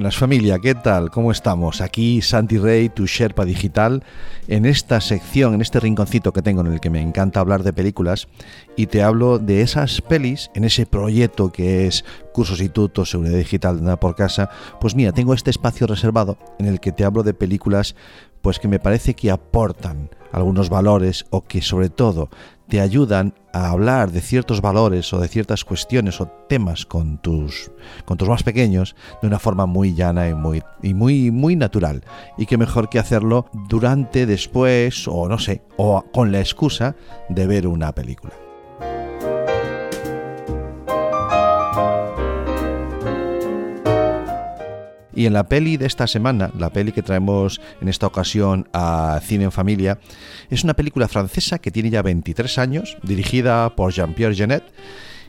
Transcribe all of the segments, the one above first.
Buenas familia, ¿qué tal? ¿Cómo estamos? Aquí Santi Rey, tu Sherpa Digital, en esta sección, en este rinconcito que tengo en el que me encanta hablar de películas y te hablo de esas pelis en ese proyecto que es Cursos y Tutos, Seguridad Digital, nada por casa. Pues mira, tengo este espacio reservado en el que te hablo de películas pues que me parece que aportan algunos valores o que sobre todo te ayudan a hablar de ciertos valores o de ciertas cuestiones o temas con tus, con tus más pequeños de una forma muy llana y muy, y muy, muy natural. Y que mejor que hacerlo durante, después o no sé, o con la excusa de ver una película. Y en la peli de esta semana, la peli que traemos en esta ocasión a Cine en Familia, es una película francesa que tiene ya 23 años, dirigida por Jean-Pierre Genet.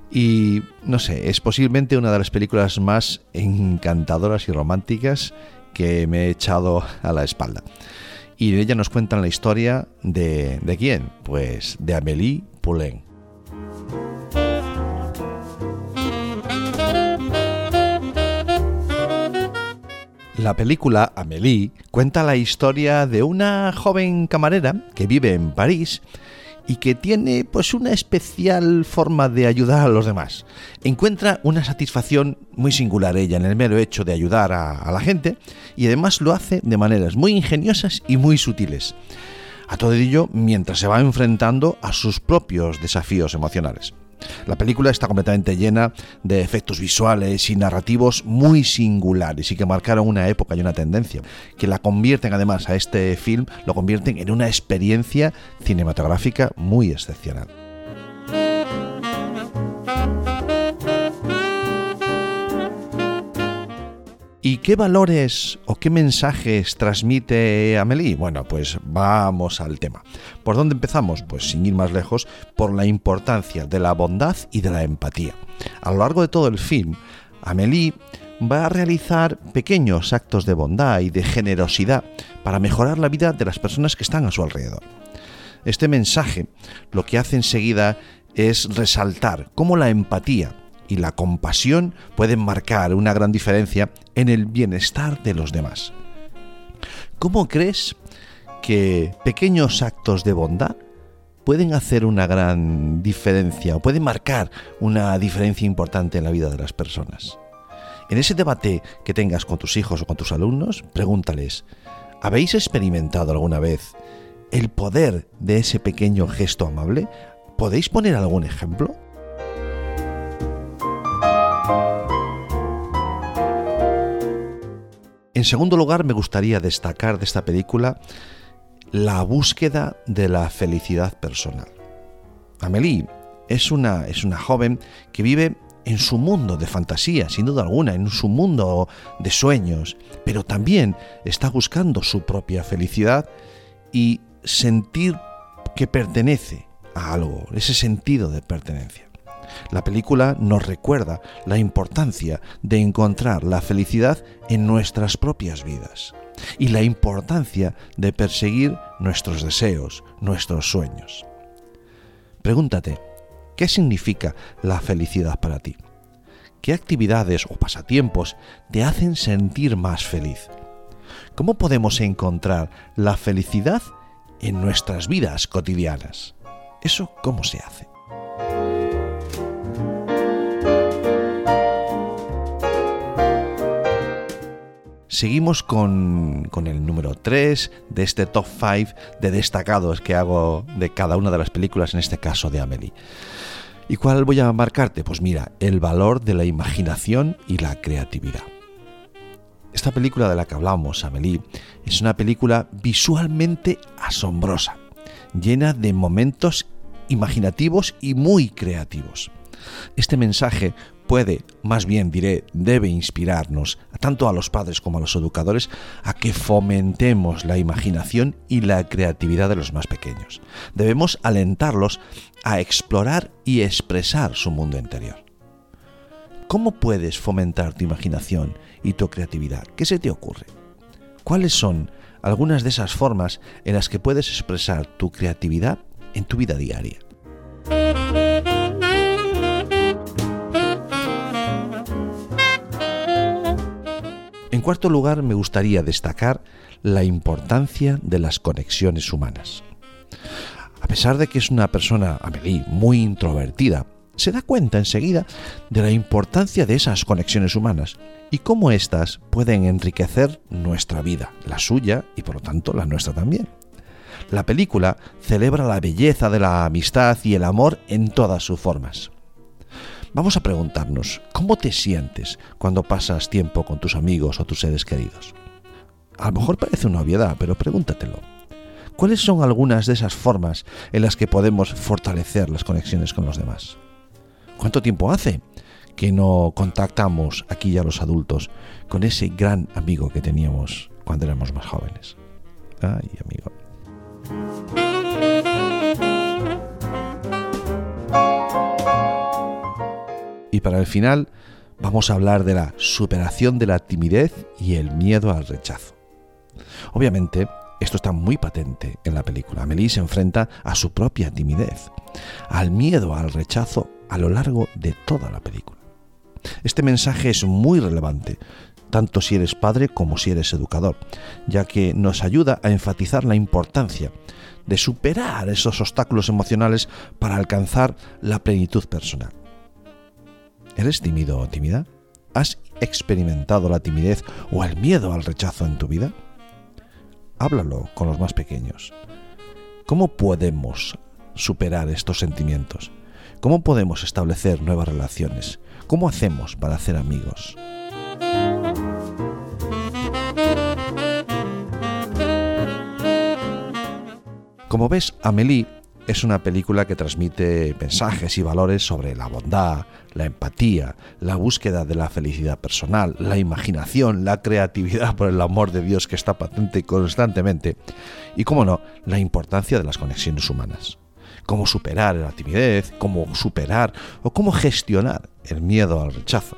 Y no sé, es posiblemente una de las películas más encantadoras y románticas que me he echado a la espalda. Y en ella nos cuentan la historia de, ¿de quién? Pues de Amélie Poulain. La película Amélie cuenta la historia de una joven camarera que vive en París y que tiene pues una especial forma de ayudar a los demás. Encuentra una satisfacción muy singular ella en el mero hecho de ayudar a, a la gente y además lo hace de maneras muy ingeniosas y muy sutiles. A todo ello mientras se va enfrentando a sus propios desafíos emocionales. La película está completamente llena de efectos visuales y narrativos muy singulares y que marcaron una época y una tendencia, que la convierten además a este film, lo convierten en una experiencia cinematográfica muy excepcional. ¿Y qué valores o qué mensajes transmite Amélie? Bueno, pues vamos al tema. ¿Por dónde empezamos? Pues sin ir más lejos, por la importancia de la bondad y de la empatía. A lo largo de todo el film, Amélie va a realizar pequeños actos de bondad y de generosidad para mejorar la vida de las personas que están a su alrededor. Este mensaje lo que hace enseguida es resaltar cómo la empatía y la compasión pueden marcar una gran diferencia en el bienestar de los demás. ¿Cómo crees que pequeños actos de bondad pueden hacer una gran diferencia o pueden marcar una diferencia importante en la vida de las personas? En ese debate que tengas con tus hijos o con tus alumnos, pregúntales, ¿habéis experimentado alguna vez el poder de ese pequeño gesto amable? ¿Podéis poner algún ejemplo? En segundo lugar, me gustaría destacar de esta película la búsqueda de la felicidad personal. Amélie es una, es una joven que vive en su mundo de fantasía, sin duda alguna, en su mundo de sueños, pero también está buscando su propia felicidad y sentir que pertenece a algo, ese sentido de pertenencia. La película nos recuerda la importancia de encontrar la felicidad en nuestras propias vidas y la importancia de perseguir nuestros deseos, nuestros sueños. Pregúntate, ¿qué significa la felicidad para ti? ¿Qué actividades o pasatiempos te hacen sentir más feliz? ¿Cómo podemos encontrar la felicidad en nuestras vidas cotidianas? ¿Eso cómo se hace? Seguimos con, el número 3 de este top 5 de destacados que hago de cada una de las películas, en este caso de Amelie. ¿Y cuál voy a marcarte? Pues mira, el valor de la imaginación y la creatividad. Esta película de la que hablamos, Amelie, es una película visualmente asombrosa, llena de momentos imaginativos y muy creativos. Este mensaje puede, más bien diré, debe inspirarnos, tanto a los padres como a los educadores, a que fomentemos la imaginación y la creatividad de los más pequeños. Debemos alentarlos a explorar y expresar su mundo interior. ¿Cómo puedes fomentar tu imaginación y tu creatividad? ¿Qué se te ocurre? ¿Cuáles son algunas de esas formas en las que puedes expresar tu creatividad en tu vida diaria? En cuarto lugar, me gustaría destacar la importancia de las conexiones humanas. A pesar de que es una persona, Amelie, muy introvertida, se da cuenta enseguida de la importancia de esas conexiones humanas y cómo éstas pueden enriquecer nuestra vida, la suya y por lo tanto la nuestra también. La película celebra la belleza de la amistad y el amor en todas sus formas. Vamos a preguntarnos, ¿cómo te sientes cuando pasas tiempo con tus amigos o tus seres queridos? A lo mejor parece una obviedad, pero pregúntatelo. ¿Cuáles son algunas de esas formas en las que podemos fortalecer las conexiones con los demás? ¿Cuánto tiempo hace que no contactamos aquí ya los adultos con ese gran amigo que teníamos cuando éramos más jóvenes? Ay, amigo. Y para el final vamos a hablar de la superación de la timidez y el miedo al rechazo. Obviamente, esto está muy patente en la película. Amelie se enfrenta a su propia timidez, al miedo al rechazo a lo largo de toda la película. Este mensaje es muy relevante, tanto si eres padre como si eres educador, ya que nos ayuda a enfatizar la importancia de superar esos obstáculos emocionales para alcanzar la plenitud personal. ¿Eres tímido o tímida? ¿Has experimentado la timidez o el miedo al rechazo en tu vida? Háblalo con los más pequeños. ¿Cómo podemos superar estos sentimientos? ¿Cómo podemos establecer nuevas relaciones? ¿Cómo hacemos para hacer amigos? Como ves, Amélie es una película que transmite mensajes y valores sobre la bondad, la empatía, la búsqueda de la felicidad personal, la imaginación, la creatividad por el amor de Dios que está patente constantemente y, como no, la importancia de las conexiones humanas. Cómo superar la timidez, cómo superar o cómo gestionar el miedo al rechazo.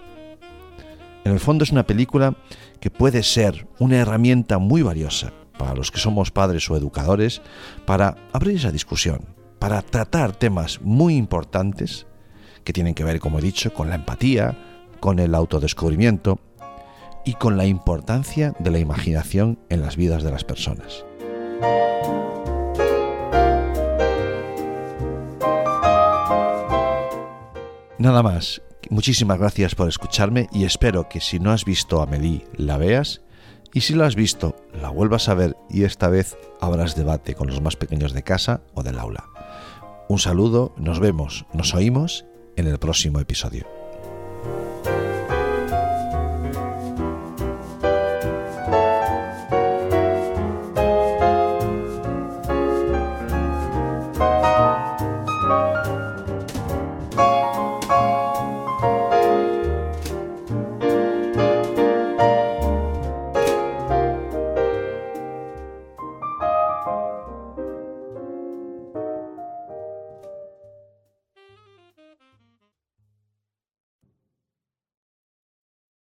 En el fondo es una película que puede ser una herramienta muy valiosa para los que somos padres o educadores para abrir esa discusión, para tratar temas muy importantes que tienen que ver, como he dicho, con la empatía, con el autodescubrimiento y con la importancia de la imaginación en las vidas de las personas. Nada más. Muchísimas gracias por escucharme y espero que si no has visto a Amelie la veas y si lo has visto la vuelvas a ver y esta vez habrás debate con los más pequeños de casa o del aula. Un saludo, nos vemos, nos oímos en el próximo episodio.